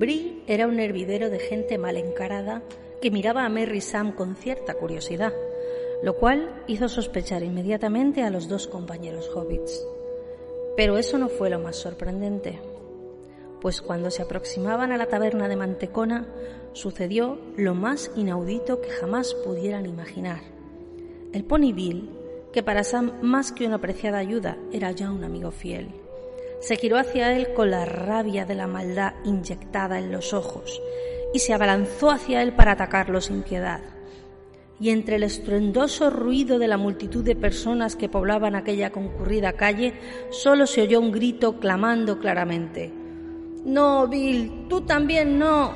Brie era un hervidero de gente mal encarada que miraba a Merry Sam con cierta curiosidad, lo cual hizo sospechar inmediatamente a los dos compañeros hobbits. Pero eso no fue lo más sorprendente, pues cuando se aproximaban a la taberna de Mantecona sucedió lo más inaudito que jamás pudieran imaginar. El pony Bill, que para Sam más que una apreciada ayuda era ya un amigo fiel, se giró hacia él con la rabia de la maldad inyectada en los ojos y se abalanzó hacia él para atacarlo sin piedad. Y entre el estruendoso ruido de la multitud de personas que poblaban aquella concurrida calle, solo se oyó un grito clamando claramente. No, Bill, tú también no.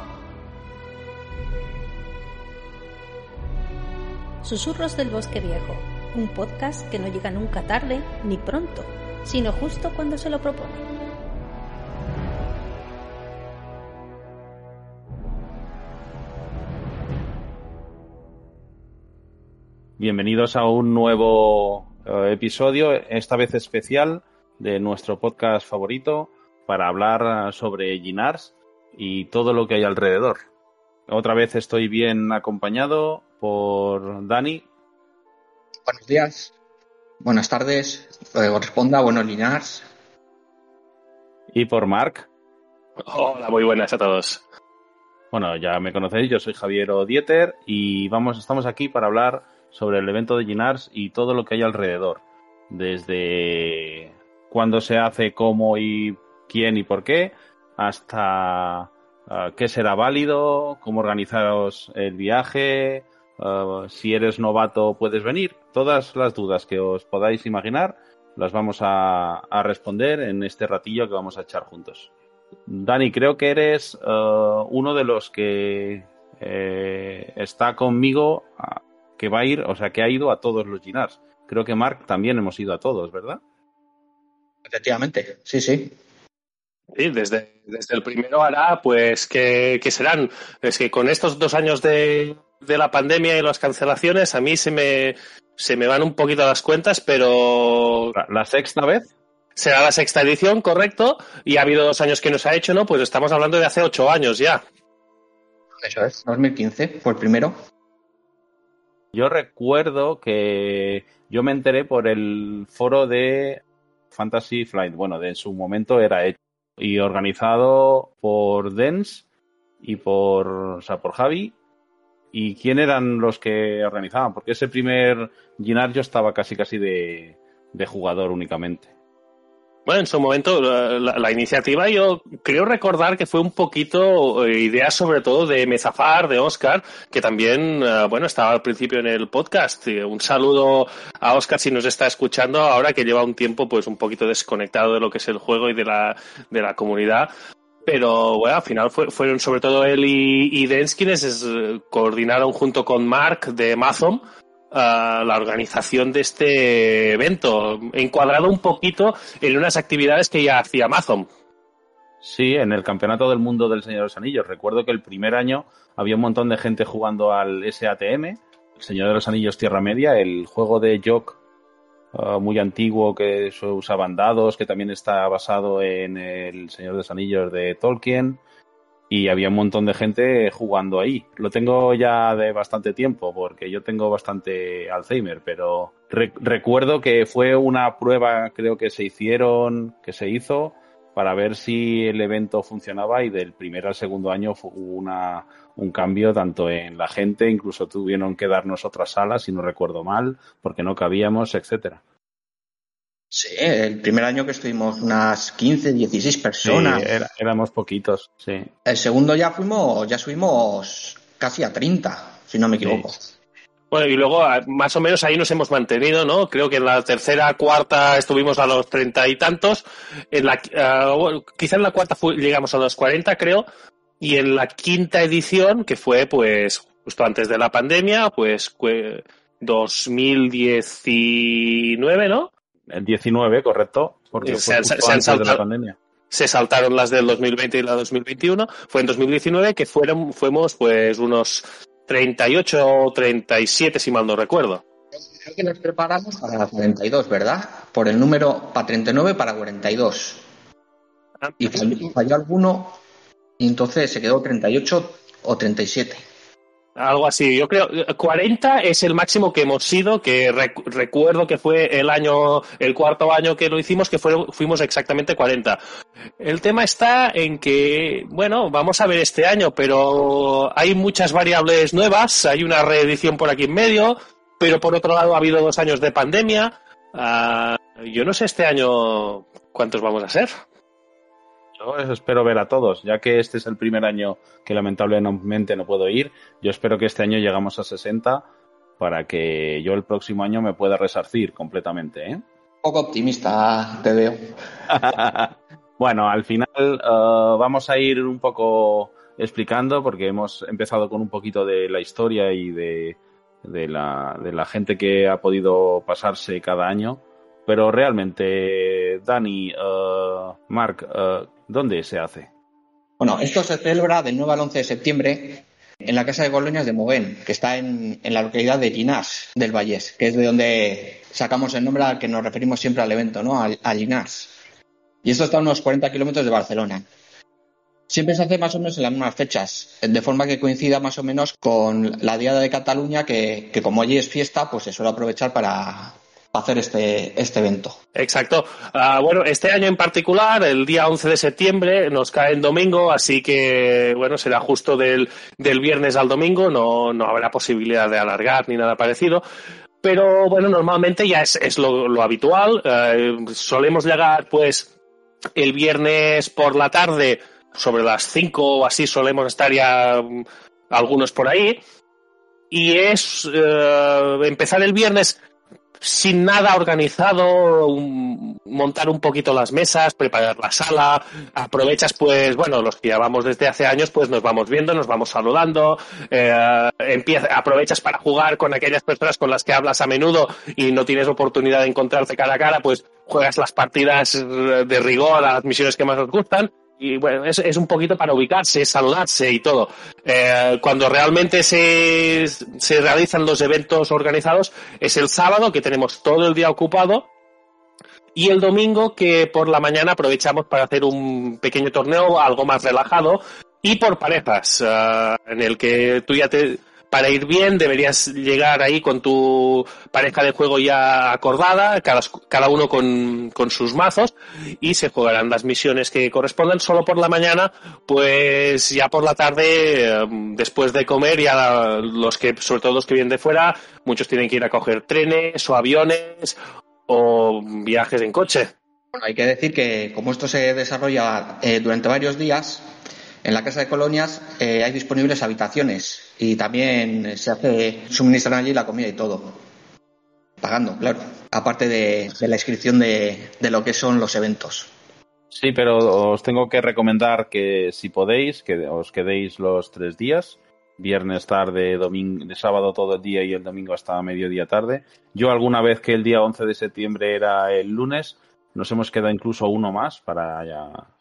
Susurros del Bosque Viejo, un podcast que no llega nunca tarde ni pronto sino justo cuando se lo propone. Bienvenidos a un nuevo eh, episodio, esta vez especial, de nuestro podcast favorito para hablar sobre Ginars y todo lo que hay alrededor. Otra vez estoy bien acompañado por Dani. Buenos días. Buenas tardes, lo que corresponda, buenos Linars. Y por Marc. Hola, muy buenas a todos. Bueno, ya me conocéis, yo soy Javier Dieter y vamos, estamos aquí para hablar sobre el evento de Ginars y todo lo que hay alrededor. Desde cuándo se hace, cómo y quién y por qué, hasta uh, qué será válido, cómo organizaros el viaje, Uh, si eres novato puedes venir. Todas las dudas que os podáis imaginar las vamos a, a responder en este ratillo que vamos a echar juntos. Dani, creo que eres uh, uno de los que eh, está conmigo, que va a ir, o sea, que ha ido a todos los Ginars. Creo que Mark también hemos ido a todos, ¿verdad? Efectivamente, sí, sí. Sí, desde, desde el primero hará, pues, que, que serán, es que con estos dos años de, de la pandemia y las cancelaciones, a mí se me, se me van un poquito las cuentas, pero... ¿La, la sexta vez? Será la sexta edición, correcto, y ha habido dos años que no se ha hecho, ¿no? Pues estamos hablando de hace ocho años ya. Eso es, 2015 fue el primero. Yo recuerdo que yo me enteré por el foro de Fantasy Flight, bueno, de su momento era hecho y organizado por Dens y por, o sea, por Javi ¿Y quién eran los que organizaban? Porque ese primer Ginar yo estaba casi casi de, jugador únicamente. Bueno, en su momento la, iniciativa yo creo recordar que fue un poquito eh, idea sobre todo de Mezafar, de Oscar, que también, uh, bueno, estaba al principio en el podcast. Un saludo a Oscar si nos está escuchando ahora que lleva un tiempo pues un poquito desconectado de lo que es el juego y de la, de la comunidad. Pero bueno, al final fue, fueron sobre todo él y, y Dens quienes es, coordinaron junto con Mark de Mazom uh, la organización de este evento, encuadrado un poquito en unas actividades que ya hacía Mazom. Sí, en el Campeonato del Mundo del Señor de los Anillos. Recuerdo que el primer año había un montón de gente jugando al SATM, el Señor de los Anillos Tierra Media, el juego de Jock uh, muy antiguo que usaban dados, que también está basado en El Señor de los Anillos de Tolkien. Y había un montón de gente jugando ahí. Lo tengo ya de bastante tiempo, porque yo tengo bastante Alzheimer, pero re recuerdo que fue una prueba, creo que se hicieron, que se hizo, para ver si el evento funcionaba y del primer al segundo año hubo una, un cambio tanto en la gente, incluso tuvieron que darnos otras salas, si no recuerdo mal, porque no cabíamos, etcétera. Sí, el primer año que estuvimos unas 15, 16 personas. Sí, era, éramos poquitos, sí. El segundo ya fuimos, ya subimos casi a 30, si no me equivoco. Sí. Bueno, y luego ah, más o menos ahí nos hemos mantenido, ¿no? Creo que en la tercera, cuarta estuvimos a los treinta y tantos. En la, uh, quizá en la cuarta llegamos a los cuarenta, creo. Y en la quinta edición, que fue pues justo antes de la pandemia, pues 2019, ¿no? El 19, correcto. Porque se, se, han saltado, la pandemia. se saltaron las del 2020 y la 2021. Fue en 2019 que fueron, fuimos pues unos 38 o 37, si mal no recuerdo. Creo que nos preparamos para la 42, ¿verdad? Por el número para 39 para 42. Ah, y falló alguno y entonces se quedó 38 o 37. Algo así, yo creo, 40 es el máximo que hemos sido, que recuerdo que fue el año, el cuarto año que lo hicimos, que fuimos exactamente 40. El tema está en que, bueno, vamos a ver este año, pero hay muchas variables nuevas, hay una reedición por aquí en medio, pero por otro lado ha habido dos años de pandemia. Uh, yo no sé este año cuántos vamos a ser. Yo espero ver a todos, ya que este es el primer año que lamentablemente no puedo ir. Yo espero que este año llegamos a 60 para que yo el próximo año me pueda resarcir completamente. ¿eh? Un poco optimista te veo. bueno, al final uh, vamos a ir un poco explicando porque hemos empezado con un poquito de la historia y de, de, la, de la gente que ha podido pasarse cada año. Pero realmente, Dani, uh, Mark, uh, ¿Dónde se hace? Bueno, esto se celebra del 9 al 11 de septiembre en la Casa de Colonias de Movén, que está en, la localidad de Llinars del Vallés, que es de donde sacamos el nombre al que nos referimos siempre al evento, ¿no? A, a. Y esto está a unos 40 kilómetros de Barcelona. Siempre se hace más o menos en las mismas fechas, de forma que coincida más o menos con la Diada de Cataluña, que como allí es fiesta, pues se suele aprovechar para, hacer este, este evento. Exacto. Uh, bueno, este año en particular, el día 11 de septiembre, nos cae en domingo, así que, bueno, será justo del, del viernes al domingo, no, no habrá posibilidad de alargar ni nada parecido. Pero bueno, normalmente ya es, es lo, habitual. Uh, solemos llegar, pues, el viernes por la tarde, sobre las 5 o así, solemos estar ya um, algunos por ahí. Y es uh, empezar el viernes sin nada organizado, montar un poquito las mesas, preparar la sala, aprovechas pues, bueno, los que llevamos desde hace años, pues nos vamos viendo, nos vamos saludando, eh, aprovechas para jugar con aquellas personas con las que hablas a menudo y no tienes oportunidad de encontrarte cara a cara, pues juegas las partidas de rigor a las misiones que más os gustan y bueno, es, es, un poquito para ubicarse, saludarse y todo. Eh, cuando realmente se, se realizan los eventos organizados es el sábado, que tenemos todo el día ocupado, y el domingo, que por la mañana aprovechamos para hacer un pequeño torneo algo más relajado, y por parejas, uh, en el que tú ya te para ir bien deberías llegar ahí con tu pareja de juego ya acordada, cada, cada uno con, con, sus mazos, y se jugarán las misiones que corresponden solo por la mañana, pues ya por la tarde, em, después de comer, ya los que, sobre todo los que vienen de fuera, muchos tienen que ir a coger trenes o aviones o viajes en coche. Hay que decir que como esto se desarrolla eh, durante varios días, en la Casa de Colonias eh, hay disponibles habitaciones y también se hace, suministran allí la comida y todo. Pagando, claro. Aparte de, la inscripción de, lo que son los eventos. Sí, pero os tengo que recomendar que si podéis, que os quedéis los tres días. Viernes tarde, domingo, sábado todo el día y el domingo hasta mediodía tarde. Yo alguna vez que el día 11 de septiembre era el lunes, nos hemos quedado incluso uno más para ya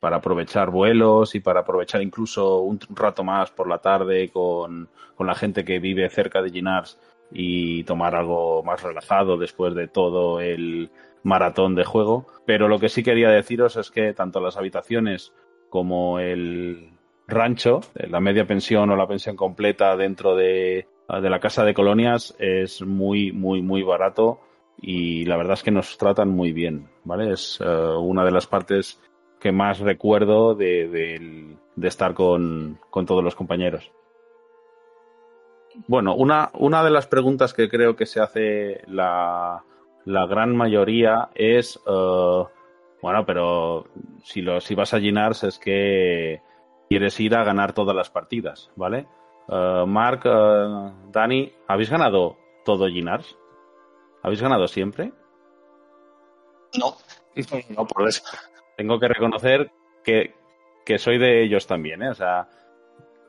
para aprovechar vuelos y para aprovechar incluso un, rato más por la tarde con, con, la gente que vive cerca de Ginars y tomar algo más relajado después de todo el maratón de juego. Pero lo que sí quería deciros es que tanto las habitaciones como el rancho, la media pensión o la pensión completa dentro de, de la casa de colonias es muy, muy, muy barato y la verdad es que nos tratan muy bien, ¿vale? Es uh, una de las partes que más recuerdo de, de, de estar con, con, todos los compañeros. Bueno, una, una de las preguntas que creo que se hace la, la gran mayoría es, uh, bueno, pero si, lo, si vas a Ginars es que quieres ir a ganar todas las partidas, ¿vale? Eh, Mark, eh, Dani, ¿habéis ganado todo Ginars? ¿Habéis ganado siempre? No. No, por eso. Tengo que reconocer que, que soy de ellos también, ¿eh? O sea,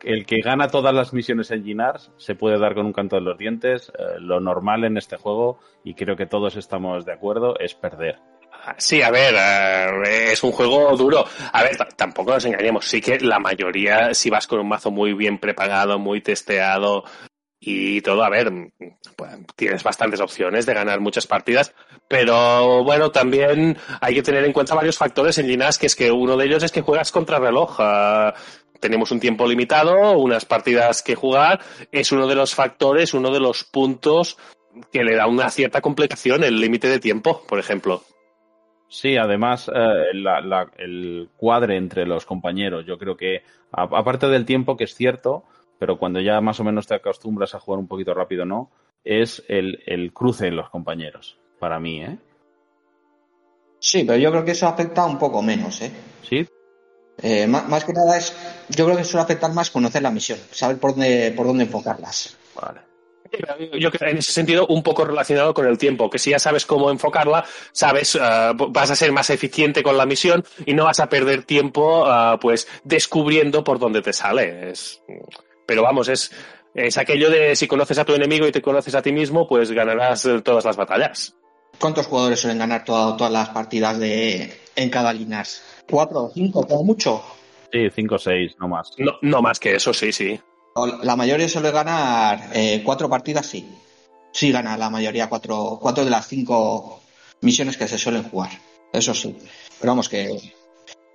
el que gana todas las misiones en Ginars se puede dar con un canto de los dientes. Eh, lo normal en este juego, y creo que todos estamos de acuerdo, es perder. Sí, a ver, eh, es un juego duro. A ver, tampoco nos engañemos. Sí que la mayoría, si vas con un mazo muy bien preparado, muy testeado y todo, a ver, pues, tienes bastantes opciones de ganar muchas partidas. Pero bueno, también hay que tener en cuenta varios factores en Linas, que es que uno de ellos es que juegas contra reloj. Ah, tenemos un tiempo limitado, unas partidas que jugar. Es uno de los factores, uno de los puntos que le da una cierta complicación el límite de tiempo, por ejemplo. Sí, además, eh, el cuadre entre los compañeros, yo creo que, aparte del tiempo, que es cierto, pero cuando ya más o menos te acostumbras a jugar un poquito rápido, ¿no? Es el, el cruce en los compañeros, para mí, ¿eh? Sí, pero yo creo que eso afecta un poco menos, ¿eh? Sí, Eh, má- más, que nada es, yo creo que suele afectar más conocer la misión, saber por dónde, por dónde enfocarlas. vale. Yo creo en ese sentido un poco relacionado con el tiempo, que si ya sabes cómo enfocarla, sabes, eh, vas a ser más eficiente con la misión y no vas a perder tiempo, eh, pues, descubriendo por dónde te sale. Es- pero vamos, es, es aquello de si conoces a tu enemigo y te conoces a ti mismo, pues ganarás eh, todas las batallas. ¿Cuántos jugadores suelen ganar toda- todas las partidas de en cada Linas? ¿Cuatro o cinco, como mucho? Sí, 5 o 6, no más. No, no más que eso, sí, sí. La mayoría suele ganar eh, cuatro partidas, sí. Sí gana la mayoría cuatro, cuatro de las cinco misiones que se suelen jugar. Eso sí. Pero vamos, que,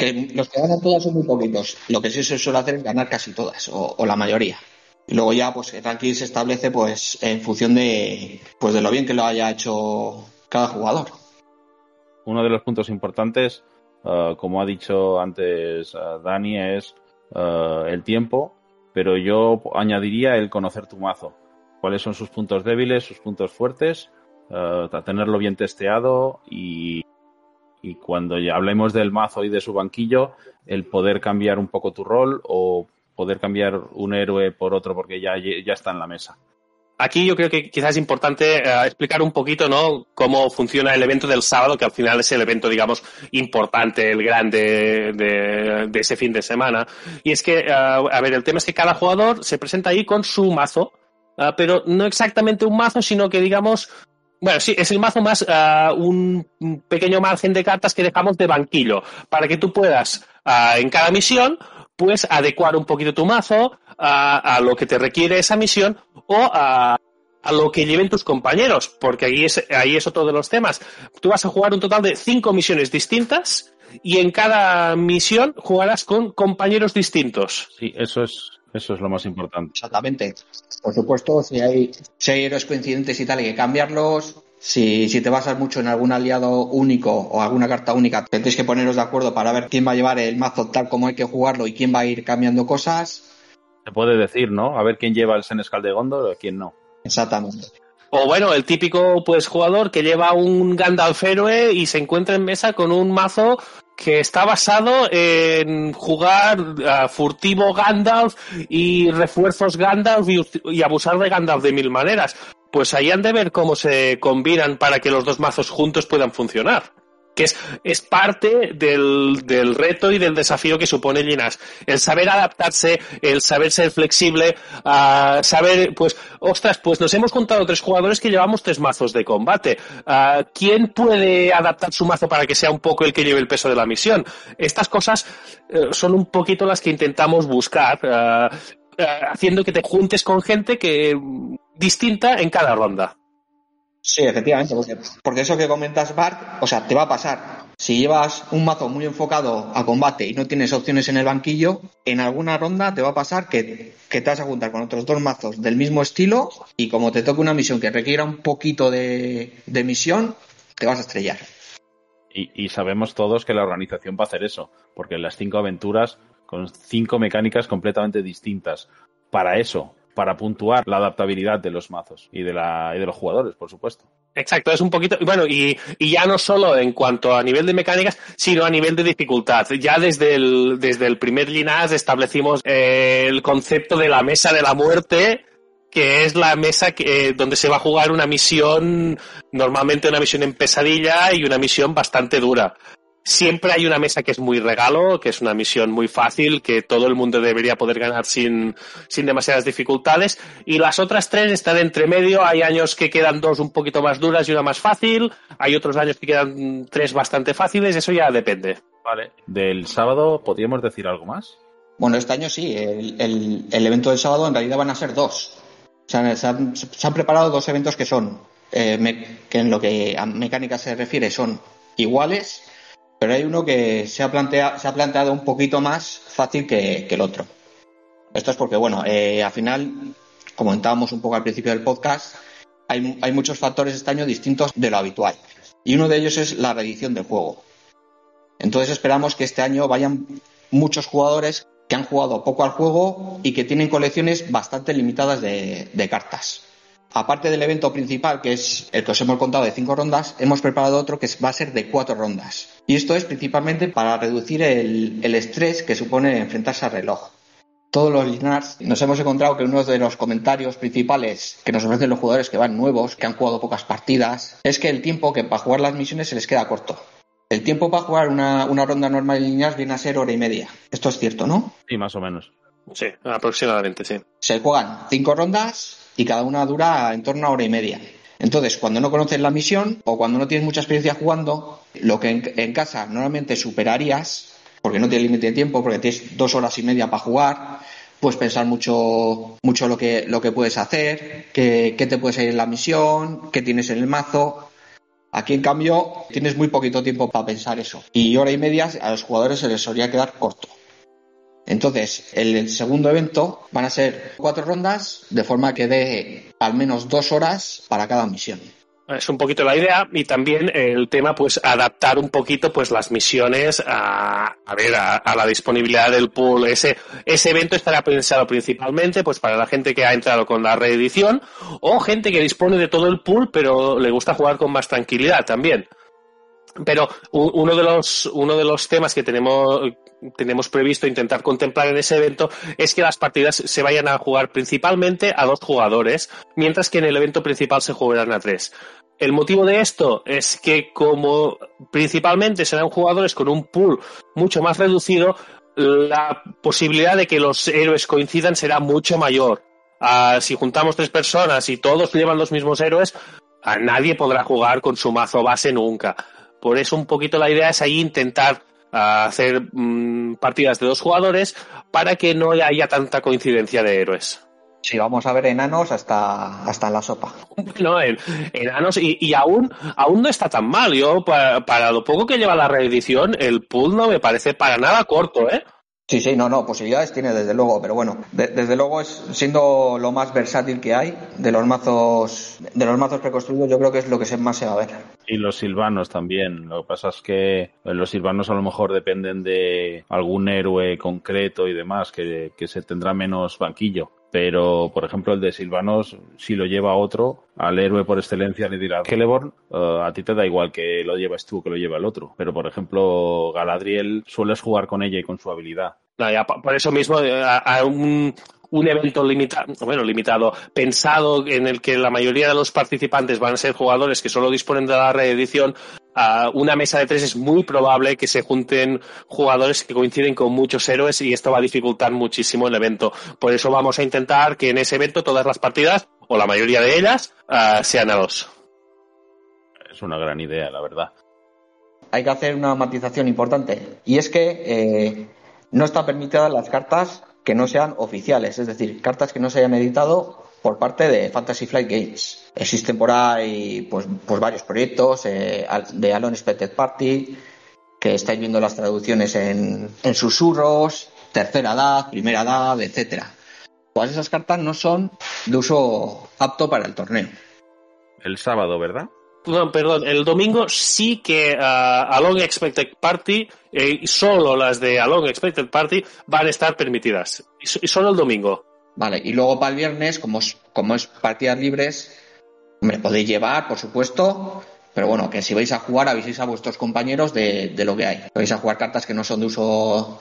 que los que ganan todas son muy poquitos. Lo que sí se suele hacer es ganar casi todas, o, la mayoría. Luego ya, pues, el ranking se establece, pues, en función de, pues, de lo bien que lo haya hecho cada jugador. Uno de los puntos importantes, eh, como ha dicho antes eh, Dani, es eh, el tiempo, pero yo añadiría el conocer tu mazo. Cuáles son sus puntos débiles, sus puntos fuertes, tenerlo bien testeado y, y cuando ya hablemos del mazo y de su banquillo, el poder cambiar un poco tu rol o poder cambiar un héroe por otro porque ya, ya está en la mesa. Aquí yo creo que quizás es importante eh, explicar un poquito, ¿no? Cómo funciona el evento del sábado, que al final es el evento, digamos, importante, el grande de, ese fin de semana. Y es que, eh, a ver, el tema es que cada jugador se presenta ahí con su mazo, eh, pero no exactamente un mazo, sino que, digamos, bueno, sí, es el mazo más eh, un pequeño margen de cartas que dejamos de banquillo, para que tú puedas, eh, en cada misión, pues adecuar un poquito tu mazo a, a lo que te requiere esa misión o a, a lo que lleven tus compañeros, porque ahí es, ahí es otro de los temas. Tú vas a jugar un total de cinco misiones distintas y en cada misión jugarás con compañeros distintos. Sí, eso es, eso es lo más importante. Exactamente. Por supuesto, si hay, si hay héroes coincidentes y tal, hay que cambiarlos. Si, si te basas mucho en algún aliado único o alguna carta única, tendréis que poneros de acuerdo para ver quién va a llevar el mazo tal como hay que jugarlo y quién va a ir cambiando cosas. Se puede decir, ¿no? A ver quién lleva el Senescal de Gondor y quién no. Exactamente. O bueno, el típico pues jugador que lleva un Gandalf héroe y se encuentra en mesa con un mazo que está basado en jugar uh, furtivo Gandalf y refuerzos Gandalf y, y, abusar de Gandalf de mil maneras. Pues ahí han de ver cómo se combinan para que los dos mazos juntos puedan funcionar. Que es, es parte del, del reto y del desafío que supone Linas. El saber adaptarse, el saber ser flexible, uh, saber, pues, ostras, pues nos hemos contado tres jugadores que llevamos tres mazos de combate. Uh, ¿Quién puede adaptar su mazo para que sea un poco el que lleve el peso de la misión? Estas cosas uh, son un poquito las que intentamos buscar, haciendo que te juntes con gente que distinta en cada ronda. Sí, efectivamente, porque, eso que comentas, Bart, o sea, te va a pasar. Si llevas un mazo muy enfocado a combate y no tienes opciones en el banquillo, en alguna ronda te va a pasar que, te vas a juntar con otros dos mazos del mismo estilo y como te toque una misión que requiera un poquito de, de misión, te vas a estrellar. Y, y, sabemos todos que la organización va a hacer eso, porque las cinco aventuras con cinco mecánicas completamente distintas. Para eso, para puntuar la adaptabilidad de los mazos y de, la, y de los jugadores, por supuesto. Exacto, es un poquito, bueno, y, y, ya no solo en cuanto a nivel de mecánicas, sino a nivel de dificultad. Ya desde el, desde el primer Linas establecimos eh, el concepto de la mesa de la muerte, que es la mesa que, eh, donde se va a jugar una misión, normalmente una misión en pesadilla y una misión bastante dura. Siempre hay una mesa que es muy regalo, que es una misión muy fácil, que todo el mundo debería poder ganar sin, sin demasiadas dificultades. Y las otras tres están entre medio. Hay años que quedan dos un poquito más duras y una más fácil. Hay otros años que quedan tres bastante fáciles. Eso ya depende. Vale. ¿Del sábado podríamos decir algo más? Bueno, este año sí. El, el, el evento del sábado en realidad van a ser dos. O sea, se han, se han preparado dos eventos que son, eh, me, que en lo que a mecánica se refiere, son iguales pero hay uno que se ha, planteado un poquito más fácil que, el otro. Esto es porque, bueno, eh, al final, comentábamos un poco al principio del podcast, hay, muchos factores este año distintos de lo habitual. Y uno de ellos es la reedición del juego. Entonces esperamos que este año vayan muchos jugadores que han jugado poco al juego y que tienen colecciones bastante limitadas de cartas. Aparte del evento principal, que es el que os hemos contado de cinco rondas, hemos preparado otro que va a ser de cuatro rondas. Y esto es principalmente para reducir el, el estrés que supone enfrentarse al reloj. Todos los Linars nos hemos encontrado que uno de los comentarios principales que nos ofrecen los jugadores que van nuevos, que han jugado pocas partidas, es que el tiempo que para jugar las misiones se les queda corto. El tiempo para jugar una, una ronda normal de Linars viene a ser hora y media. Esto es cierto, ¿no? Sí, más o menos. Sí, aproximadamente, sí. Se juegan cinco rondas y cada una dura en torno a hora y media. Entonces, cuando no conoces la misión o cuando no tienes mucha experiencia jugando, lo que en, casa normalmente superarías, porque no tienes límite de tiempo, porque tienes dos horas y media para jugar, puedes pensar mucho, mucho lo que, lo que puedes hacer, qué, qué te puede salir en la misión, qué tienes en el mazo. Aquí, en cambio, tienes muy poquito tiempo para pensar eso. Y hora y media a los jugadores se les solía quedar corto. Entonces, el segundo evento van a ser cuatro rondas, de forma que dé al menos dos horas para cada misión. Es un poquito la idea y también el tema, pues, adaptar un poquito, pues, las misiones a, a ver, a, a, la disponibilidad del pool. Ese, ese evento estará pensado principalmente, pues, para la gente que ha entrado con la reedición o gente que dispone de todo el pool, pero le gusta jugar con más tranquilidad también. Pero uno de los, uno de los temas que tenemos, tenemos previsto intentar contemplar en ese evento es que las partidas se vayan a jugar principalmente a dos jugadores, mientras que en el evento principal se jugarán a tres. El motivo de esto es que como principalmente serán jugadores con un pool mucho más reducido, la posibilidad de que los héroes coincidan será mucho mayor. Uh, si juntamos tres personas y todos llevan los mismos héroes, a nadie podrá jugar con su mazo base nunca. Por eso un poquito la idea es ahí intentar uh, hacer mmm, partidas de dos jugadores para que no haya tanta coincidencia de héroes. Sí, vamos a ver enanos hasta, hasta en la sopa. No, en, enanos y, y, aún, aún no está tan mal. Yo, para, para, lo poco que lleva la reedición, el pool no me parece para nada corto, ¿eh? Sí, sí, no, no, posibilidades tiene desde luego, pero bueno, de, desde luego es siendo lo más versátil que hay de los mazos, de los mazos preconstruidos, yo creo que es lo que más se va a ver. Y los silvanos también. Lo que pasa es que los silvanos a lo mejor dependen de algún héroe concreto y demás, que, que se tendrá menos banquillo pero por ejemplo el de Silvanos, si lo lleva otro, al héroe por excelencia le dirá, Celeborn, uh, a ti te da igual que lo llevas tú que lo lleva el otro, pero por ejemplo Galadriel sueles jugar con ella y con su habilidad. Por eso mismo a, a un, un evento limitado, bueno, limitado, pensado en el que la mayoría de los participantes van a ser jugadores que solo disponen de la reedición, a una mesa de tres es muy probable que se junten jugadores que coinciden con muchos héroes y esto va a dificultar muchísimo el evento. Por eso vamos a intentar que en ese evento todas las partidas, o la mayoría de ellas, uh, sean a dos. Es una gran idea, la verdad. Hay que hacer una matización importante y es que eh, no está permitida las cartas que no sean oficiales, es decir, cartas que no se hayan editado por parte de Fantasy Flight Games. Existen por ahí pues, pues varios proyectos eh, de Alone Expected Party, que estáis viendo las traducciones en, en susurros, tercera edad, primera edad, etcétera. Pues esas cartas no son de uso apto para el torneo. El sábado, ¿verdad? No, perdón, el domingo sí que uh, a Long Expected Party, eh, solo las de A Long Expected Party van a estar permitidas. Y, y solo el domingo. Vale, y luego para el viernes, como es, como es partidas libres, Me podéis llevar, por supuesto, pero bueno, que si vais a jugar aviséis a vuestros compañeros de, de lo que hay. Vais a jugar cartas que no son de uso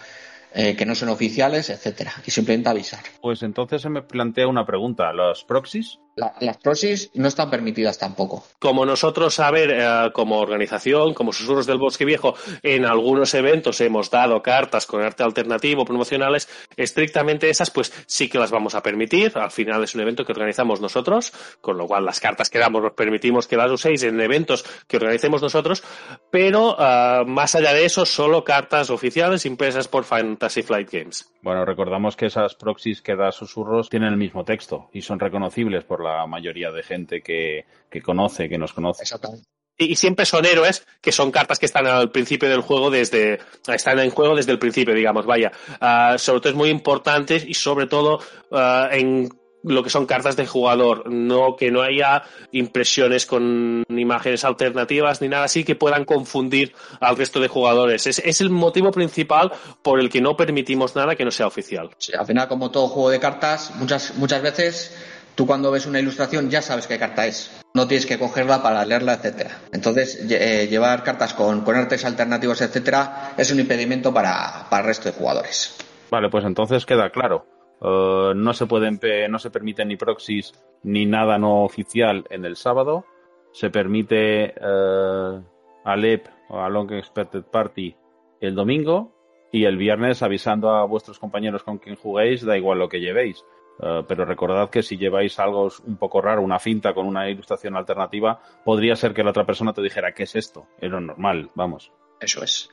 eh, que no son oficiales, etcétera, y simplemente avisar. Pues entonces se me plantea una pregunta. ¿Los proxies? La, las proxies no están permitidas tampoco. Como nosotros, a ver, eh, como organización, como Susurros del Bosque Viejo, en algunos eventos hemos dado cartas con arte alternativo, promocionales, estrictamente esas, pues sí que las vamos a permitir. Al final es un evento que organizamos nosotros, con lo cual las cartas que damos nos permitimos que las uséis en eventos que organicemos nosotros, pero uh, más allá de eso, solo cartas oficiales impresas por Fantasy Flight Games. Bueno, recordamos que esas proxies que da Susurros tienen el mismo texto y son reconocibles por la mayoría de gente que, que conoce, que nos conoce. Exactamente. Y, y, siempre son héroes, que son cartas que están al principio del juego desde, están en juego desde el principio, digamos, vaya. Uh, sobre todo es muy importante y sobre todo uh, en lo que son cartas de jugador, no que no haya impresiones con imágenes alternativas ni nada así que puedan confundir al resto de jugadores. Es, es el motivo principal por el que no permitimos nada que no sea oficial. Sí, al final, como todo juego de cartas, muchas, muchas veces tú cuando ves una ilustración ya sabes qué carta es. No tienes que cogerla para leerla, etcétera. Entonces, eh, llevar cartas con, con, artes alternativos, etcétera, es un impedimento para, para el resto de jugadores. Vale, pues entonces queda claro. Uh, no se pueden no se permiten ni proxies ni nada no oficial en el sábado. Se permite uh, Alep o a Long Expected Party el domingo y el viernes avisando a vuestros compañeros con quien juguéis, da igual lo que llevéis. Uh, pero recordad que si lleváis algo un poco raro, una finta con una ilustración alternativa, podría ser que la otra persona te dijera ¿qué es esto? Es lo normal, vamos. Eso es.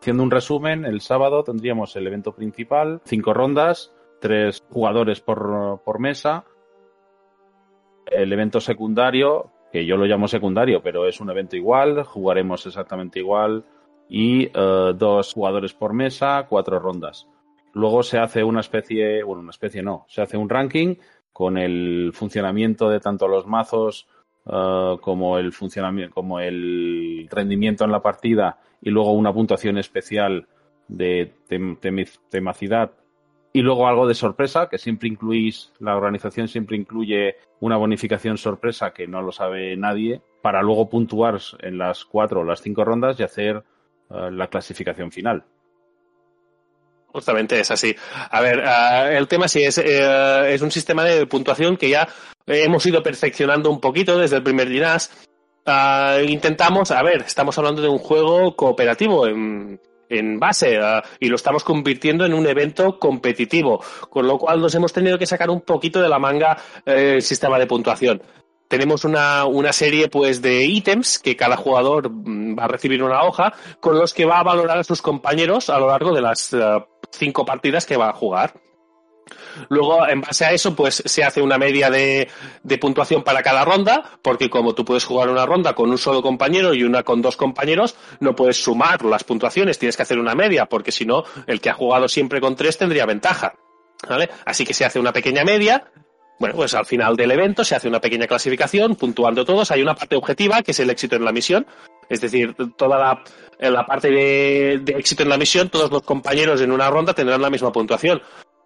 Haciendo un resumen, el sábado tendríamos el evento principal, cinco rondas, tres jugadores por, por, mesa. El evento secundario, que yo lo llamo secundario, pero es un evento igual, jugaremos exactamente igual. Y uh, dos jugadores por mesa, cuatro rondas. Luego se hace una especie, bueno, una especie no, se hace un ranking con el funcionamiento de tanto los mazos uh, como el funcionamiento, como el rendimiento en la partida y luego una puntuación especial de tem tem temacidad y luego algo de sorpresa, que siempre incluís, la organización siempre incluye una bonificación sorpresa que no lo sabe nadie, para luego puntuar en las cuatro o las cinco rondas y hacer uh, la clasificación final. Justamente es así. A ver, uh, el tema sí es, uh, es un sistema de puntuación que ya hemos ido perfeccionando un poquito desde el primer Dinas. intentamos, a ver, estamos hablando de un juego cooperativo. En base uh, y lo estamos convirtiendo en un evento competitivo, con lo cual nos hemos tenido que sacar un poquito de la manga eh, el sistema de puntuación. Tenemos una, una serie pues de ítems que cada jugador va a recibir una hoja con los que va a valorar a sus compañeros a lo largo de las uh, cinco partidas que va a jugar. Luego, en base a eso, pues se hace una media de, de, puntuación para cada ronda, porque como tú puedes jugar una ronda con un solo compañero y una con dos compañeros, no puedes sumar las puntuaciones, tienes que hacer una media, porque si no, el que ha jugado siempre con tres tendría ventaja. ¿Vale? Así que se hace una pequeña media. Bueno, pues al final del evento se hace una pequeña clasificación, puntuando todos. Hay una parte objetiva, que es el éxito en la misión. Es decir, toda la, parte de éxito en la misión, todos los compañeros en una ronda tendrán la misma puntuación.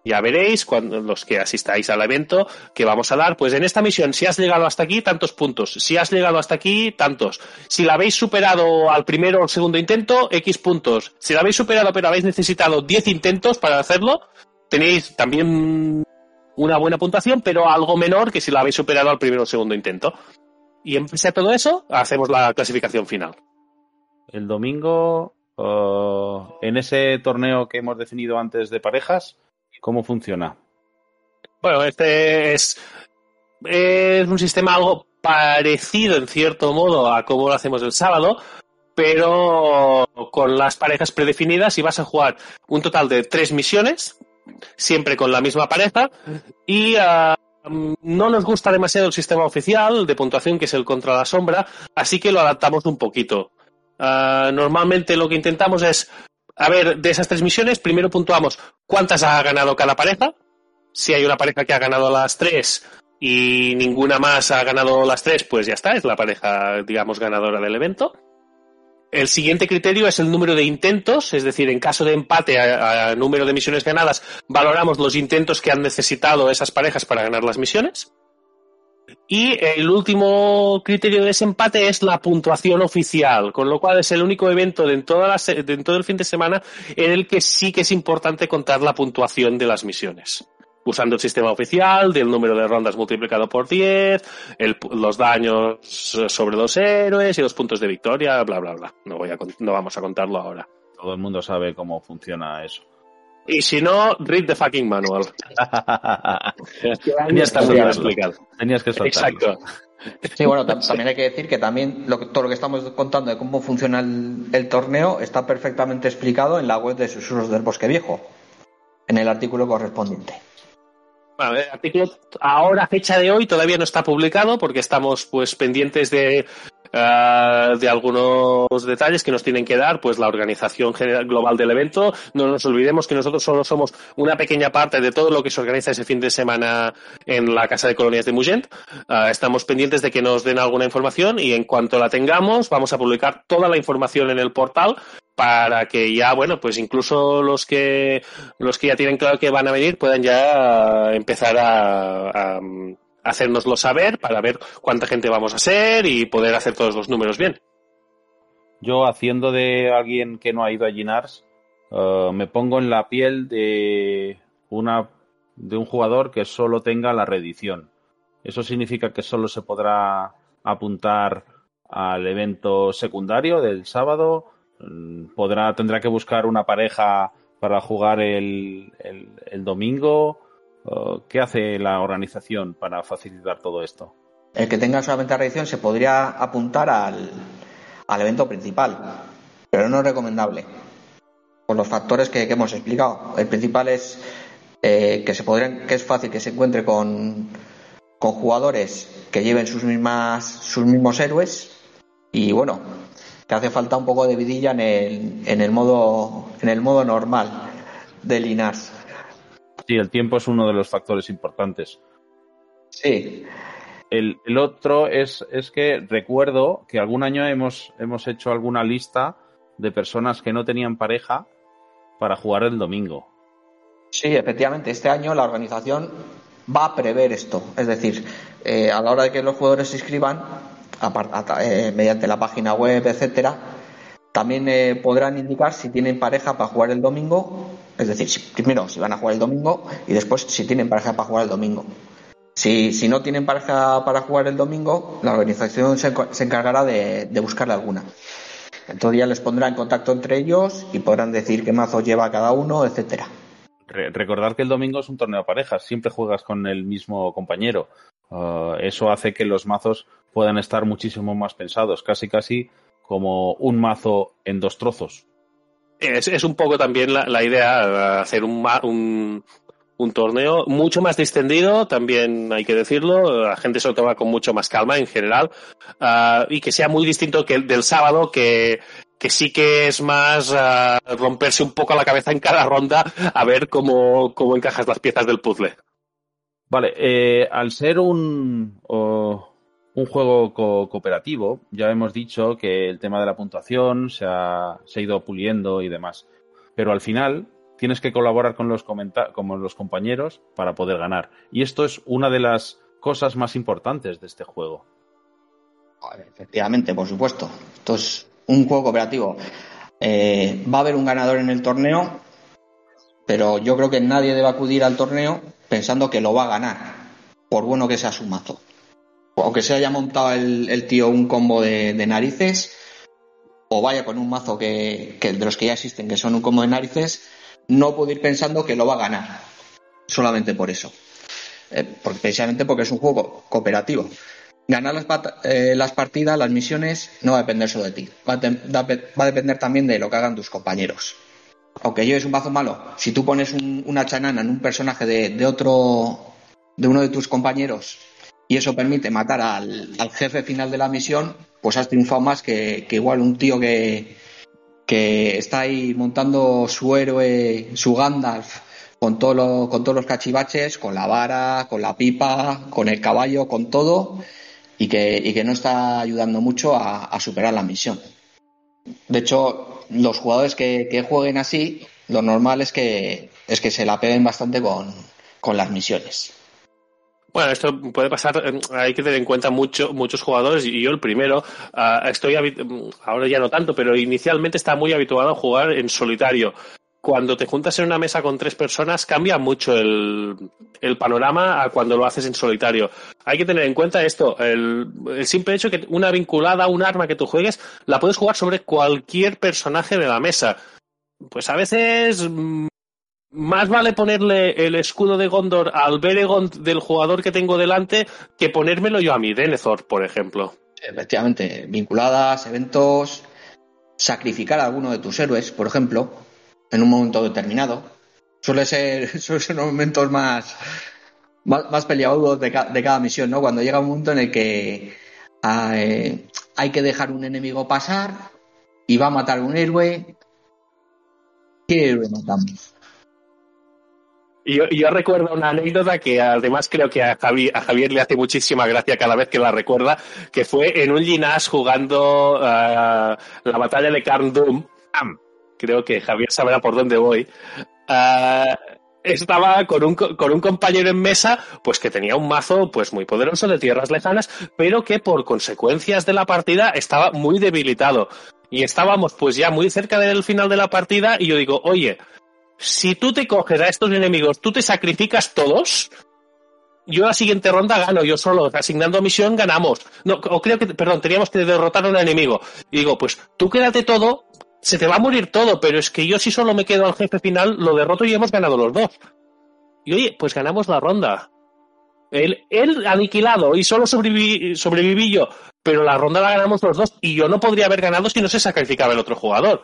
Ya veréis, cuando los que asistáis al evento, que vamos a dar, pues en esta misión, si has llegado hasta aquí, tantos puntos. Si has llegado hasta aquí, tantos. Si la habéis superado al primero o al segundo intento, X puntos. Si la habéis superado pero habéis necesitado 10 intentos para hacerlo, tenéis también una buena puntuación, pero algo menor que si la habéis superado al primero o segundo intento. Y en base a todo eso, hacemos la clasificación final. El domingo, uh, en ese torneo que hemos definido antes de parejas, ¿Cómo funciona? Bueno, este es, es un sistema algo parecido en cierto modo a cómo lo hacemos el sábado, pero con las parejas predefinidas y vas a jugar un total de tres misiones, siempre con la misma pareja, y uh, no nos gusta demasiado el sistema oficial de puntuación que es el contra la sombra, así que lo adaptamos un poquito. Uh, normalmente lo que intentamos es a ver, de esas tres misiones, primero puntuamos cuántas ha ganado cada pareja. Si hay una pareja que ha ganado las tres y ninguna más ha ganado las tres, pues ya está, es la pareja, digamos, ganadora del evento. El siguiente criterio es el número de intentos, es decir, en caso de empate a, número de misiones ganadas, valoramos los intentos que han necesitado esas parejas para ganar las misiones. Y el último criterio de desempate es la puntuación oficial, con lo cual es el único evento de, toda la, de todo el fin de semana en el que sí que es importante contar la puntuación de las misiones usando el sistema oficial del número de rondas multiplicado por 10, los daños sobre los héroes y los puntos de victoria, bla, bla, bla. No, voy a, no vamos a contarlo ahora. Todo el mundo sabe cómo funciona eso. Y si no, read the fucking manual. Tenías que explicado. Tenías que soltarlo. Exacto. Sí, bueno, también hay que decir que también todo lo que estamos contando de cómo funciona el, torneo está perfectamente explicado en la web de Susurros del Bosque Viejo, en el artículo correspondiente. Bueno, el artículo ahora, fecha de hoy, todavía no está publicado porque estamos pues pendientes de, eh, de algunos detalles que nos tienen que dar pues la organización general global del evento. No nos olvidemos que nosotros solo somos una pequeña parte de todo lo que se organiza ese fin de semana en la Casa de Colonias de Mugent. Eh, estamos pendientes de que nos den alguna información y en cuanto la tengamos vamos a publicar toda la información en el portal para que ya, bueno, pues incluso los que los que ya tienen claro que van a venir puedan ya empezar a, a hacérnoslo saber para ver cuánta gente vamos a ser y poder hacer todos los números bien. Yo, haciendo de alguien que no ha ido a Ginars, eh, me pongo en la piel de una de un jugador que solo tenga la reedición. Eso significa que solo se podrá apuntar al evento secundario del sábado Mm, podrá, tendrá que buscar una pareja para jugar el, el, domingo. ¿Qué hace la organización para facilitar todo esto? El que tenga solamente la edición se podría apuntar al, al, evento principal, pero no es recomendable. Por los factores que, hemos explicado. El principal es eh, que se podrían, que es fácil que se encuentre con, con jugadores que lleven sus mismas, sus mismos héroes. Y bueno, que hace falta un poco de vidilla en el, en el modo en el modo normal de Linas. Sí, el tiempo es uno de los factores importantes. Sí. El, el otro es, es, que recuerdo que algún año hemos, hemos hecho alguna lista de personas que no tenían pareja para jugar el domingo. Sí, efectivamente, este año la organización va a prever esto. Es decir, eh, a la hora de que los jugadores se inscriban, eh, mediante la página web, etcétera, también eh, podrán indicar si tienen pareja para jugar el domingo, es decir, primero si van a jugar el domingo y después si tienen pareja para jugar el domingo. Si, si no tienen pareja para jugar el domingo, la organización se, encargará de, de, buscarle alguna. Entonces ya les pondrá en contacto entre ellos y podrán decir qué mazo lleva cada uno, etcétera. recordar que el domingo es un torneo de parejas, siempre juegas con el mismo compañero. Uh, eso hace que los mazos puedan estar muchísimo más pensados, casi casi como un mazo en dos trozos. Es, es un poco también la, la idea, hacer un, un, un, torneo mucho más distendido, también hay que decirlo, la gente se lo toma con mucho más calma en general, uh, y que sea muy distinto que el del sábado, que, que sí que es más uh, romperse un poco la cabeza en cada ronda a ver cómo, cómo encajas las piezas del puzzle. Vale, eh, al ser un, oh, un juego co cooperativo, ya hemos dicho que el tema de la puntuación se ha, ido puliendo y demás. Pero al final tienes que colaborar con los, los compañeros para poder ganar. Y esto es una de las cosas más importantes de este juego. Efectivamente, por supuesto. Esto es un juego cooperativo. Eh, va a haber un ganador en el torneo, pero yo creo que nadie debe acudir al torneo pensando que lo va a ganar, por bueno que sea su mazo. Aunque se haya montado el, tío un combo de, narices, o vaya con un mazo que, de los que ya existen, que son un combo de narices, no puede ir pensando que lo va a ganar. Solamente por eso. Eh, porque, precisamente porque es un juego cooperativo. Ganar las, eh, las, partidas, las misiones, no va a depender solo de ti. Va a, depender también de lo que hagan tus compañeros aunque lleves un mazo malo, si tú pones una chanana en un personaje de, otro, de uno de tus compañeros, y eso permite matar al, jefe final de la misión, pues has triunfado más que, igual un tío que, que está ahí montando su héroe, su Gandalf, con, todo con todos los cachivaches, con la vara, con la pipa, con el caballo, con todo, y que, que no está ayudando mucho a, superar la misión. De hecho, los jugadores que, jueguen así, lo normal es que, es que se la peguen bastante con, las misiones. Bueno, esto puede pasar, eh, hay que tener en cuenta mucho, muchos jugadores y yo el primero, uh, estoy ahora ya no tanto, pero inicialmente estaba muy habituado a jugar en solitario. Cuando te juntas en una mesa con tres personas cambia mucho el, el panorama a cuando lo haces en solitario. Hay que tener en cuenta esto, el, el simple hecho que una vinculada, un arma que tú juegues, la puedes jugar sobre cualquier personaje de la mesa. Pues a veces mm, más vale ponerle el escudo de Gondor al Beregond del jugador que tengo delante que ponérmelo yo a mi Denethor, por ejemplo. Efectivamente, vinculadas, eventos, sacrificar a alguno de tus héroes, por ejemplo, en un momento determinado. Suele ser, suele ser los momentos más, más, más de, cada misión, ¿no? Cuando llega un momento en el que eh, hay que dejar un enemigo pasar y va a matar un héroe. ¿Qué héroe matamos? Yo, yo, recuerdo una anécdota que además creo que a Javier, a Javier, le hace muchísima gracia cada vez que la recuerda, que fue en un Ginás jugando uh, la batalla de Carn Doom. Creo que Javier sabrá por dónde voy. Uh, estaba con un, con un compañero en mesa, pues que tenía un mazo pues muy poderoso de tierras lejanas, pero que por consecuencias de la partida estaba muy debilitado. Y estábamos pues ya muy cerca del final de la partida y yo digo, oye, si tú te coges a estos enemigos, tú te sacrificas todos, yo la siguiente ronda gano yo solo, asignando misión ganamos. No, o creo que, perdón, teníamos que derrotar a un enemigo. Y digo, pues tú quédate todo, se te va a morir todo, pero es que yo si solo me quedo al jefe final, lo derroto y hemos ganado los dos. Y oye, pues ganamos la ronda. Él, él aniquilado y solo sobreviví, sobreviví yo, pero la ronda la ganamos los dos y yo no podría haber ganado si no se sacrificaba el otro jugador.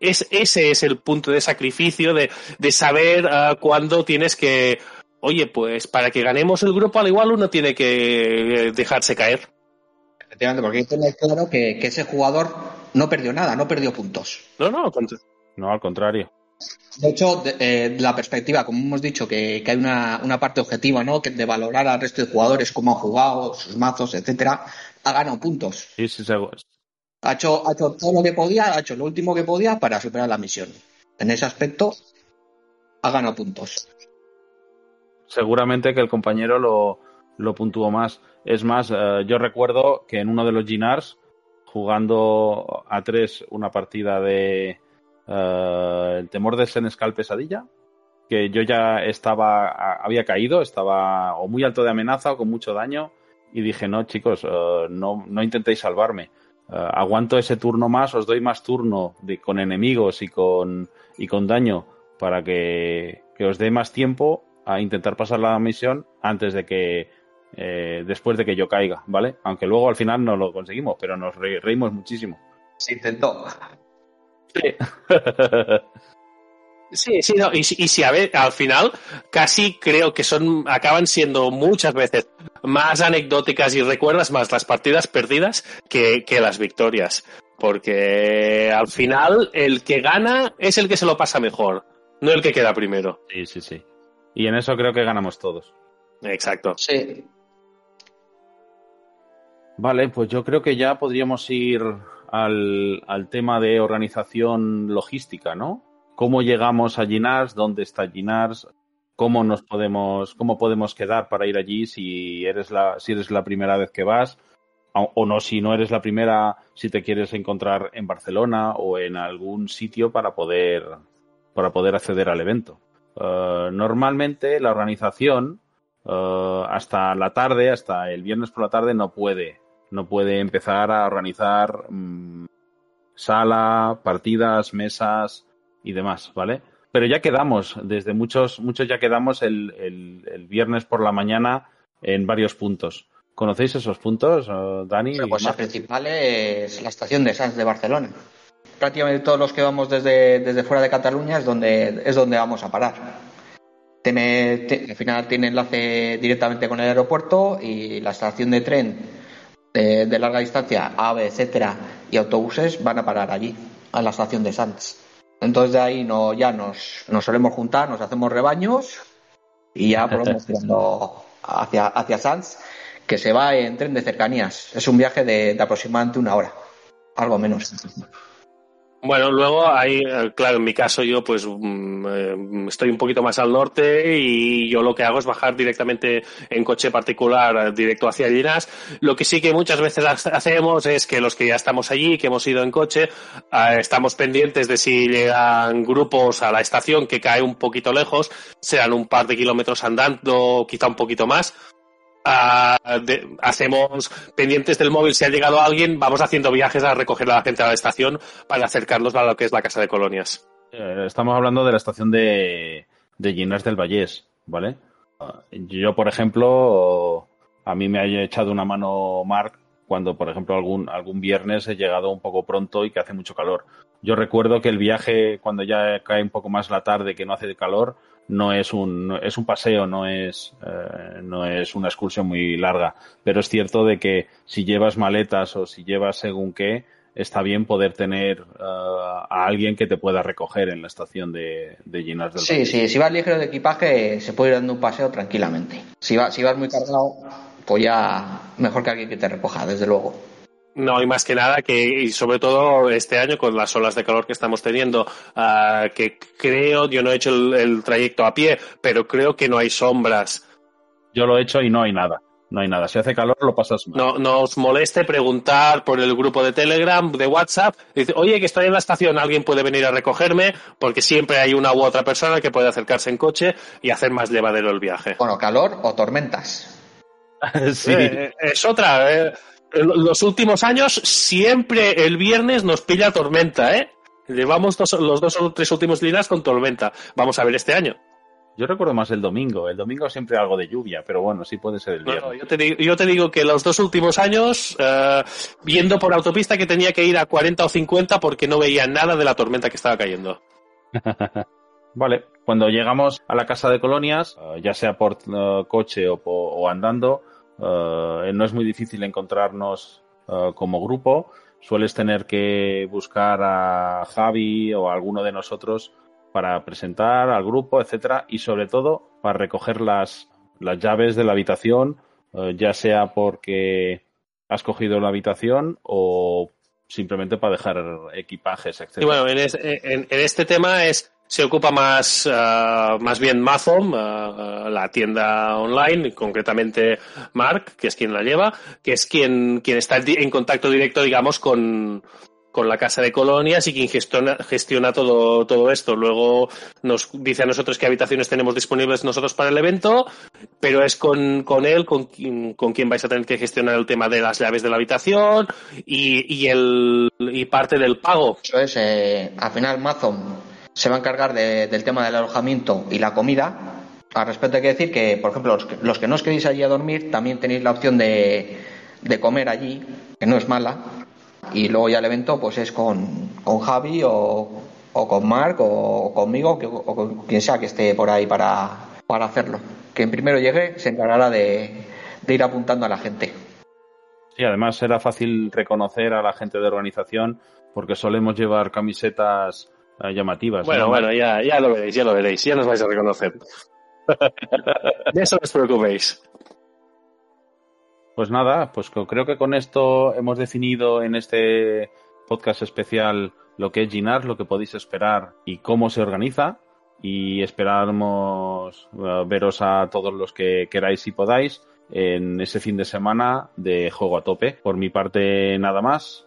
Es, ese es el punto de sacrificio, de, de saber uh, cuándo tienes que, oye, pues para que ganemos el grupo al igual uno tiene que dejarse caer. Efectivamente, porque hay que tener claro que, que, ese jugador no perdió nada, no perdió puntos. No, no, no al contrario. De hecho, de, eh, la perspectiva, como hemos dicho, que, que hay una, una, parte objetiva, ¿no? Que de valorar al resto de jugadores, cómo han jugado, sus mazos, etcétera, ha ganado puntos. Sí, sí, seguro. Ha hecho, todo lo que podía, ha hecho lo último que podía para superar la misión. En ese aspecto, ha ganado puntos. Seguramente que el compañero lo, puntuó más. Es más, eh, yo recuerdo que en uno de los Ginars, jugando a tres una partida de uh, El temor de Senescal Pesadilla, que yo ya estaba, había caído, estaba o muy alto de amenaza o con mucho daño, y dije, no, chicos, no, no intentéis salvarme. Uh, aguanto ese turno más, os doy más turno de, con enemigos y con, y con daño para que, que os dé más tiempo a intentar pasar la misión antes de que eh, después de que yo caiga, ¿vale? Aunque luego al final no lo conseguimos, pero nos re reímos muchísimo. Se intentó. Sí. Sí, sí, no, y, y si a ver, al final casi creo que son, acaban siendo muchas veces más anecdóticas y recuerdas más las partidas perdidas que, que las victorias. Porque al final el que gana es el que se lo pasa mejor, no el que queda primero. Sí, sí, sí. Y en eso creo que ganamos todos. Exacto. Sí. Vale, pues yo creo que ya podríamos ir al, al tema de organización logística, ¿no? Cómo llegamos a Ginars, dónde está Ginars, cómo nos podemos, cómo podemos quedar para ir allí si eres la, si eres la primera vez que vas, o, no, si no eres la primera, si te quieres encontrar en Barcelona o en algún sitio para poder, para poder acceder al evento. Uh, normalmente la organización uh, hasta la tarde, hasta el viernes por la tarde, no puede, no puede empezar a organizar um, sala, partidas, mesas, y demás, ¿vale? Pero ya quedamos, desde muchos, muchos ya quedamos el, el, el viernes por la mañana en varios puntos. ¿Conocéis esos puntos, Dani? Pues el principal es la estación de Sants de Barcelona. Prácticamente todos los que vamos desde, desde fuera de Cataluña es donde, es donde vamos a parar. Tiene, te, al final tiene enlace directamente con el aeropuerto y la estación de tren de, de larga distancia, AVE, etcétera, y autobuses van a parar allí, a la estación de Sants. Entonces de ahí no, ya nos, nos solemos juntar, nos hacemos rebaños y ya volvemos tirando hacia, hacia Sanz, que se va en tren de cercanías. Es un viaje de, de aproximadamente una hora, algo menos. Bueno, luego hay, eh, claro, en mi caso yo pues mm, eh, estoy un poquito más al norte y yo lo que hago es bajar directamente en coche particular eh, directo hacia Llinas. Lo que sí que muchas veces hacemos es que los que ya estamos allí, que hemos ido en coche, estamos pendientes de si llegan grupos a la estación que cae un poquito lejos, sean un par de kilómetros andando, quizá un poquito más, hacemos pendientes del móvil si ha llegado alguien, vamos haciendo viajes a recoger a la gente a la estación para acercarnos a lo que es la casa de colonias. Eh, estamos hablando de la estación de, de del Vallés, ¿vale? Yo, por ejemplo, a mí me ha echado una mano Mark cuando, por ejemplo, algún, algún viernes he llegado un poco pronto y que hace mucho calor. Yo recuerdo que el viaje, cuando ya cae un poco más la tarde, que no hace calor, no es un, es un paseo, no es, eh, no es una excursión muy larga. Pero es cierto de que si llevas maletas o si llevas según qué, está bien poder tener eh, a alguien que te pueda recoger en la estación de, de del Sí, sí, si vas ligero de equipaje se puede ir dando un paseo tranquilamente. Si, si vas muy cargado, pues ya mejor que alguien que te recoja, desde luego. No, y más que nada que, y sobre todo este año con las olas de calor que estamos teniendo, uh, que creo, yo no he hecho el, trayecto a pie, pero creo que no hay sombras. Yo lo he hecho y no hay nada. No hay nada. Si hace calor, lo pasas mal. No, no os moleste preguntar por el grupo de Telegram, de WhatsApp. Dice, oye, que estoy en la estación, alguien puede venir a recogerme, porque siempre hay una u otra persona que puede acercarse en coche y hacer más llevadero el viaje. Bueno, calor o tormentas. sí. Eh, es otra. Eh los últimos años siempre el viernes nos pilla tormenta, ¿eh? Llevamos los dos o tres últimos líneas con tormenta. Vamos a ver este año. Yo recuerdo más el domingo. El domingo siempre algo de lluvia, pero bueno, sí puede ser el viernes. yo, te digo, que los dos últimos años, eh, viendo por autopista que tenía que ir a 40 o 50 porque no veía nada de la tormenta que estaba cayendo. vale, cuando llegamos a la casa de colonias, eh, ya sea por eh, coche o andando, eh, no es muy difícil encontrarnos eh, como grupo. Sueles tener que buscar a Javi o alguno de nosotros para presentar al grupo, etcétera, y sobre todo para recoger las, las llaves de la habitación, eh, ya sea porque has cogido la habitación o simplemente para dejar equipajes, etcétera. Y bueno, en este tema es se ocupa más, uh, más bien Mazom, uh, la tienda online, concretamente Mark, que es quien la lleva, que es quien, quien está en contacto directo, digamos, con, con la casa de colonias y quien gestiona, gestiona todo, todo esto. Luego nos dice a nosotros qué habitaciones tenemos disponibles nosotros para el evento, pero es con, con él con, con quien vais a tener que gestionar el tema de las llaves de la habitación y, y, el, y parte del pago. Eso es, eh, al final Mazom se va a encargar del tema del alojamiento y la comida. Al respecto hay que decir que, por ejemplo, los que, no os queréis allí a dormir, también tenéis la opción de, comer allí, que no es mala. Y luego ya el evento pues es con, con Javi o, o con Mark o, conmigo o con quien sea que esté por ahí para, para hacerlo. Quien primero llegue se encargará de, de ir apuntando a la gente. Sí, además será fácil reconocer a la gente de organización porque solemos llevar camisetas llamativas. Bueno, bueno, ya, ya lo veréis, ya lo veréis, ya nos vais a reconocer. de eso no os preocupéis. Pues nada, pues creo que con esto hemos definido en este podcast especial lo que es Ginar, lo que podéis esperar y cómo se organiza. Y esperamos uh, veros a todos los que queráis y podáis en ese fin de semana de juego a tope. Por mi parte, nada más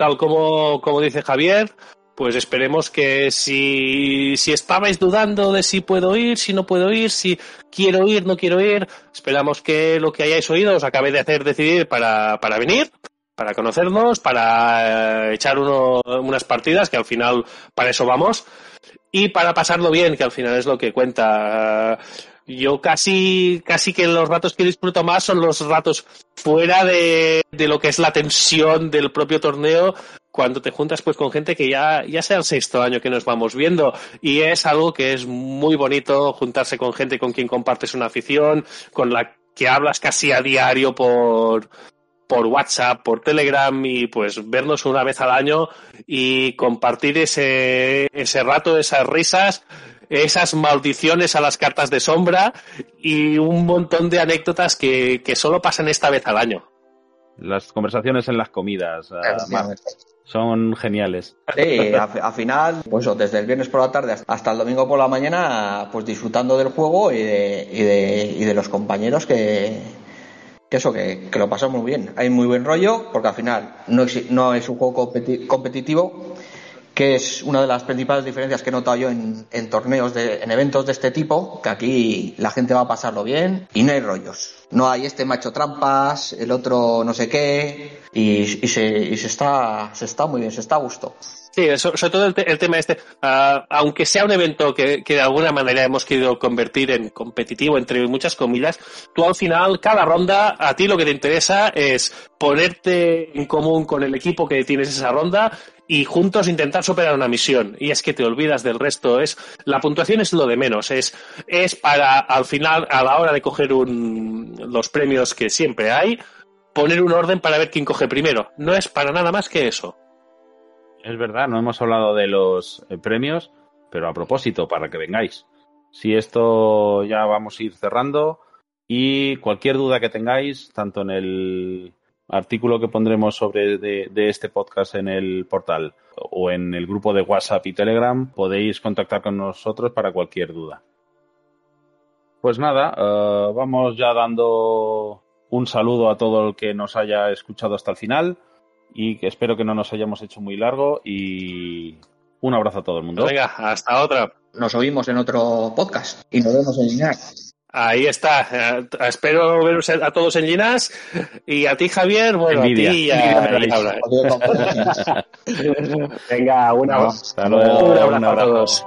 tal como, como dice Javier, pues esperemos que si, si estabais dudando de si puedo ir, si no puedo ir, si quiero ir, no quiero ir, esperamos que lo que hayáis oído os acabe de hacer decidir para, para venir, para conocernos, para eh, echar unas partidas, que al final para eso vamos, y para pasarlo bien, que al final es lo que cuenta. Yo casi, casi que los ratos que disfruto más son los ratos fuera de, de lo que es la tensión del propio torneo, cuando te juntas pues con gente que ya, ya sea el sexto año que nos vamos viendo. Y es algo que es muy bonito juntarse con gente con quien compartes una afición, con la que hablas casi a diario por, por WhatsApp, por Telegram y pues vernos una vez al año y compartir ese, ese rato, esas risas esas maldiciones a las cartas de sombra y un montón de anécdotas que, solo pasan esta vez al año. Las conversaciones en las comidas. Ah, son geniales. Sí, al final, pues desde el viernes por la tarde hasta el domingo por la mañana, pues disfrutando del juego y de, y de, y de los compañeros que, que eso, que, que, lo pasamos muy bien. Hay muy buen rollo, porque al final no es, no es un juego competitivo, que es una de las principales diferencias que he notado yo en, torneos, de, en eventos de este tipo, que aquí la gente va a pasarlo bien y no hay rollos. No hay este macho trampas, el otro no sé qué, y, y, se, y se, está, se está muy bien, se está a gusto. Sí, sobre todo el, te el tema este, uh, aunque sea un evento que, que, de alguna manera hemos querido convertir en competitivo, entre muchas comillas, tú al final, cada ronda, a ti lo que te interesa es ponerte en común con el equipo que tienes esa ronda y juntos intentar superar una misión. Y es que te olvidas del resto. Es, la puntuación es lo de menos. Es, es para, al final, a la hora de coger un, los premios que siempre hay, poner un orden para ver quién coge primero. No es para nada más que eso. Es verdad, no hemos hablado de los eh, premios, pero a propósito, para que vengáis. Si esto ya vamos a ir cerrando y cualquier duda que tengáis, tanto en el artículo que pondremos sobre de, este podcast en el portal o en el grupo de WhatsApp y Telegram, podéis contactar con nosotros para cualquier duda. Pues nada, uh, vamos ya dando un saludo a todo el que nos haya escuchado hasta el final y que espero que no nos hayamos hecho muy largo y un abrazo a todo el mundo. Venga, hasta otra. Nos oímos en otro podcast y nos vemos en Linares. Ahí está. Eh, espero veros a todos en Linas y a ti, Javier. Bueno, Envidia. a ti ya. Venga, una, no, hasta luego. un abrazo Un abrazo. a todos.